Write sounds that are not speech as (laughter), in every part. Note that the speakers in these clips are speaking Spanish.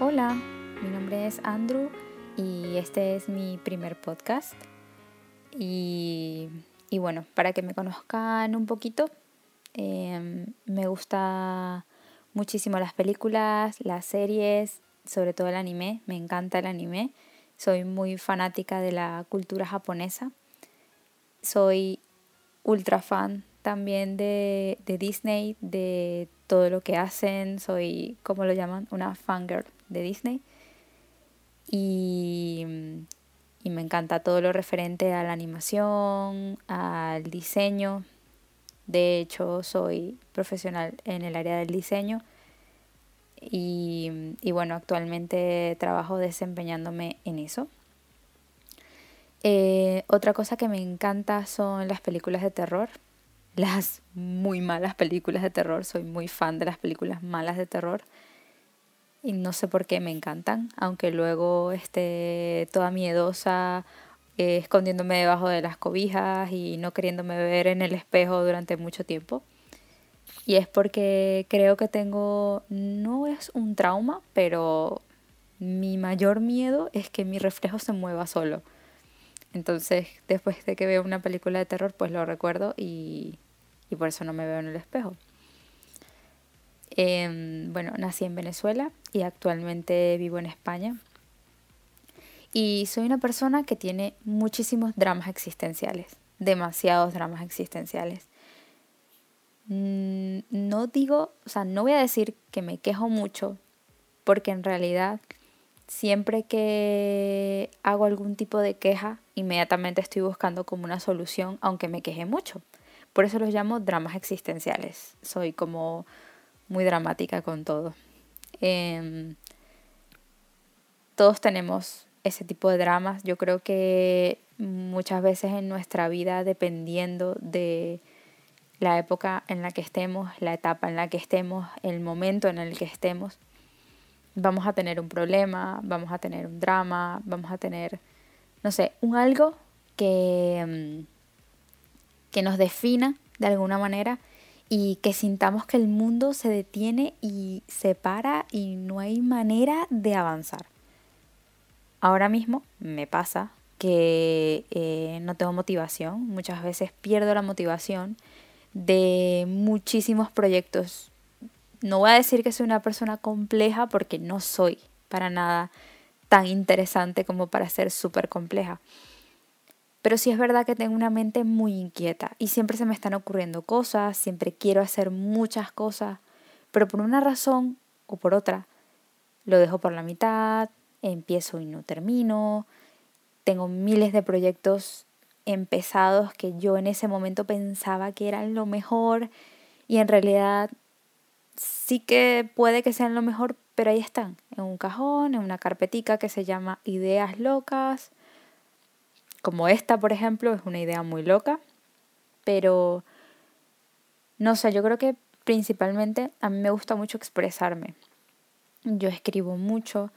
Hola, mi nombre es Andrew y este es mi primer podcast. Y, bueno, para que me conozcan un poquito, em, me gusta muchísimo las películas, las series, sobre todo el anime, me encanta el anime. Soy muy fanática de la cultura japonesa. Soy ultra fan también de, Disney, de todo lo que hacen. Soy, como lo llaman, una fangirl de Disney. Y, y me encanta todo lo referente a la animación, al diseño. De hecho, soy profesional en el área del diseño. Y, y bueno, actualmente trabajo desempeñándome en eso. Eh, otra cosa que me encanta son las películas de terror. Las muy malas películas de terror. Soy muy fan de las películas malas de terror y no sé por qué me encantan, aunque luego esté toda miedosa, eh, escondiéndome debajo de las cobijas y no queriéndome ver en el espejo durante mucho tiempo. Y es porque creo que tengo, no es un trauma, pero mi mayor miedo es que mi reflejo se mueva solo. Entonces, después de que veo una película de terror, pues lo recuerdo y, y por eso no me veo en el espejo. Em, bueno, nací en Venezuela y actualmente vivo en España. Y soy una persona que tiene muchísimos dramas existenciales, demasiados dramas existenciales. Mm, no digo, o sea, no voy a decir que me quejo mucho, porque en realidad siempre que hago algún tipo de queja, inmediatamente estoy buscando como una solución, aunque me queje mucho. Por eso los llamo dramas existenciales. Soy como muy dramática con todo. Em, todos tenemos ese tipo de dramas. Yo creo que muchas veces en nuestra vida, dependiendo de la época en la que estemos, la etapa en la que estemos, el momento en el que estemos, vamos a tener un problema, vamos a tener un drama, vamos a tener, no sé, un algo que, em, que nos defina de alguna manera y que sintamos que el mundo se detiene y se para y no hay manera de avanzar. Ahora mismo me pasa que eh, no tengo motivación, muchas veces pierdo la motivación de muchísimos proyectos. No voy a decir que soy una persona compleja porque no soy para nada tan interesante como para ser súper compleja. Pero sí es verdad que tengo una mente muy inquieta y siempre se me están ocurriendo cosas, siempre quiero hacer muchas cosas, pero por una razón o por otra lo dejo por la mitad, empiezo y no termino, tengo miles de proyectos empezados que yo en ese momento pensaba que eran lo mejor y en realidad sí que puede que sean lo mejor, pero ahí están, en un cajón, en una carpetica que se llama ideas locas como esta, por ejemplo, es una idea muy loca, pero no sé, yo creo que principalmente a mí me gusta mucho expresarme. Yo escribo mucho,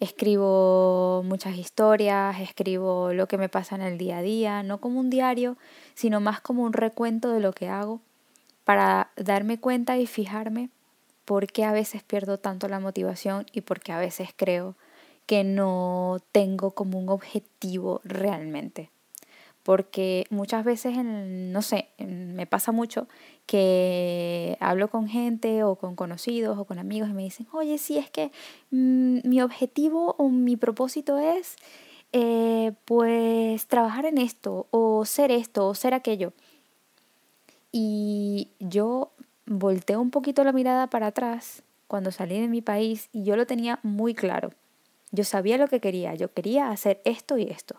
escribo muchas historias, escribo lo que me pasa en el día a día, no como un diario, sino más como un recuento de lo que hago para darme cuenta y fijarme por qué a veces pierdo tanto la motivación y por qué a veces creo que no tengo como un objetivo realmente. Porque muchas veces, no sé, me pasa mucho que hablo con gente o con conocidos o con amigos y me dicen, oye, si es que mm, mi objetivo o mi propósito es eh, pues trabajar en esto o ser esto o ser aquello. Y yo volteo un poquito la mirada para atrás cuando salí de mi país y yo lo tenía muy claro. Yo sabía lo que quería, yo quería hacer esto y esto.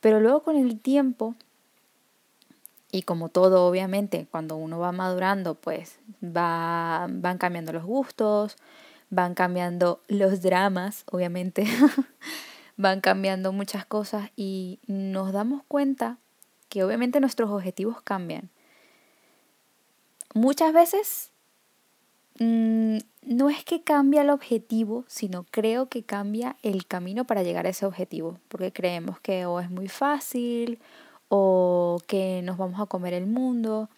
Pero luego con el tiempo, y como todo obviamente, cuando uno va madurando, pues va, van cambiando los gustos, van cambiando los dramas, obviamente, (laughs) van cambiando muchas cosas y nos damos cuenta que obviamente nuestros objetivos cambian. Muchas veces mm, no es que cambia el objetivo, sino creo que cambia el camino para llegar a ese objetivo, porque creemos que o es muy fácil o que nos vamos a comer el mundo,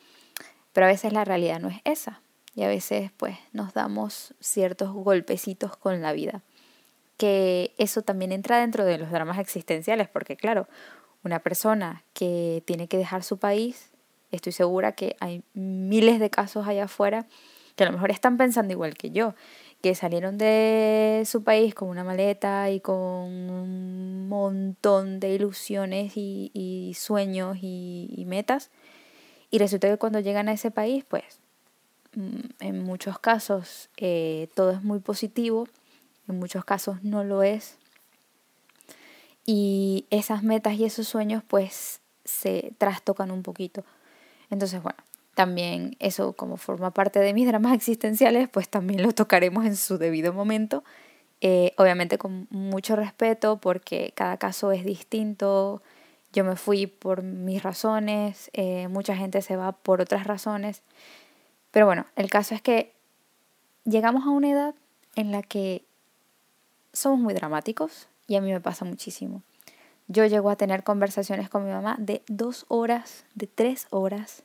pero a veces la realidad no es esa. y a veces pues nos damos ciertos golpecitos con la vida. Que eso también entra dentro de los dramas existenciales, porque claro, una persona que tiene que dejar su país, estoy segura que hay miles de casos allá afuera que a lo mejor están pensando igual que yo, que salieron de su país con una maleta y con un montón de ilusiones y, sueños y, metas. Y resulta que cuando llegan a ese país, pues mm, en muchos casos eh, todo es muy positivo, en muchos casos no lo es. Y esas metas y esos sueños pues se trastocan un poquito. Entonces, bueno, también eso como forma parte de mis dramas (laughs) existenciales, pues también lo tocaremos en su debido momento. Eh, obviamente con mucho respeto porque cada caso es distinto. Yo me fui por mis razones, eh, mucha gente se va por otras razones. Pero bueno, el caso es que llegamos a una edad en la que somos muy dramáticos y a mí me pasa muchísimo. Yo llego a tener conversaciones con mi mamá de dos horas, de tres horas,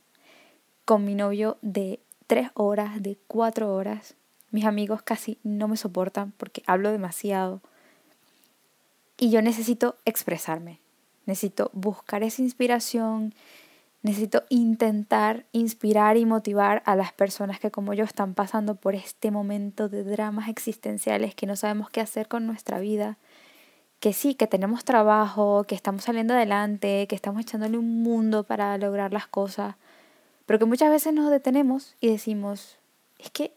con mi novio de tres horas, de cuatro horas. Mis amigos casi no me soportan porque hablo demasiado. Y yo necesito expresarme, necesito buscar esa inspiración, necesito intentar inspirar y motivar a las personas que como yo están pasando por este momento de dramas existenciales que no sabemos qué hacer con nuestra vida, que sí, que tenemos trabajo, que estamos saliendo adelante, que estamos echándole un mundo para lograr las cosas, pero que muchas veces nos detenemos y decimos, es que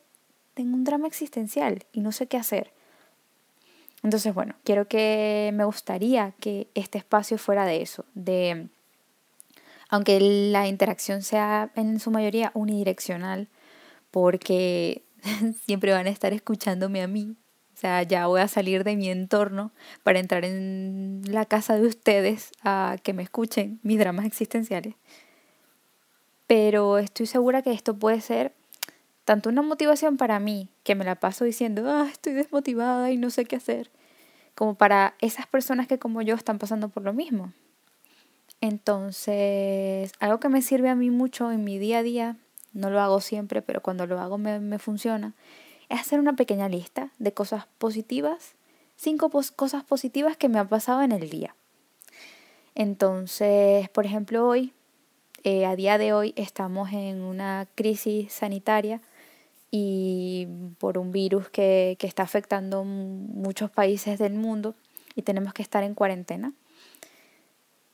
tengo un drama existencial y no sé qué hacer. Entonces, bueno, quiero que me gustaría que este espacio fuera de eso, de, aunque la interacción sea en su mayoría unidireccional, porque (laughs) siempre van a estar escuchándome a mí, o sea, ya voy a salir de mi entorno para entrar en la casa de ustedes a que me escuchen mis dramas existenciales pero estoy segura que esto puede ser tanto una motivación para mí, que me la paso diciendo, ah, estoy desmotivada y no sé qué hacer, como para esas personas que como yo están pasando por lo mismo. Entonces, algo que me sirve a mí mucho en mi día a día, no lo hago siempre, pero cuando lo hago me, me funciona, es hacer una pequeña lista de cosas positivas, cinco cosas positivas que me han pasado en el día. Entonces, por ejemplo, hoy eh, a día de hoy estamos en una crisis sanitaria y por un virus que, que está afectando muchos países del mundo y tenemos que estar en cuarentena.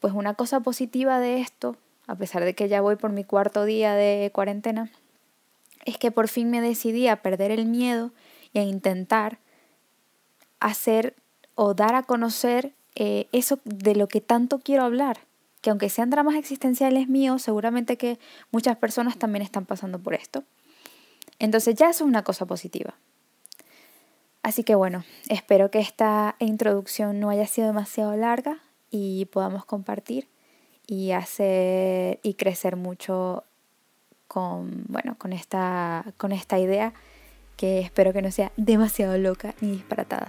Pues una cosa positiva de esto, a pesar de que ya voy por mi cuarto día de cuarentena, es que por fin me decidí a perder el miedo y a intentar hacer o dar a conocer eh, eso de lo que tanto quiero hablar, que aunque sean dramas existenciales míos, seguramente que muchas personas también están pasando por esto. Entonces ya es una cosa positiva. Así que bueno, espero que esta introducción no haya sido demasiado larga y podamos compartir y hacer y crecer mucho con, bueno, con, esta, con esta idea que espero que no sea demasiado loca ni disparatada.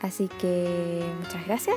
Así que muchas gracias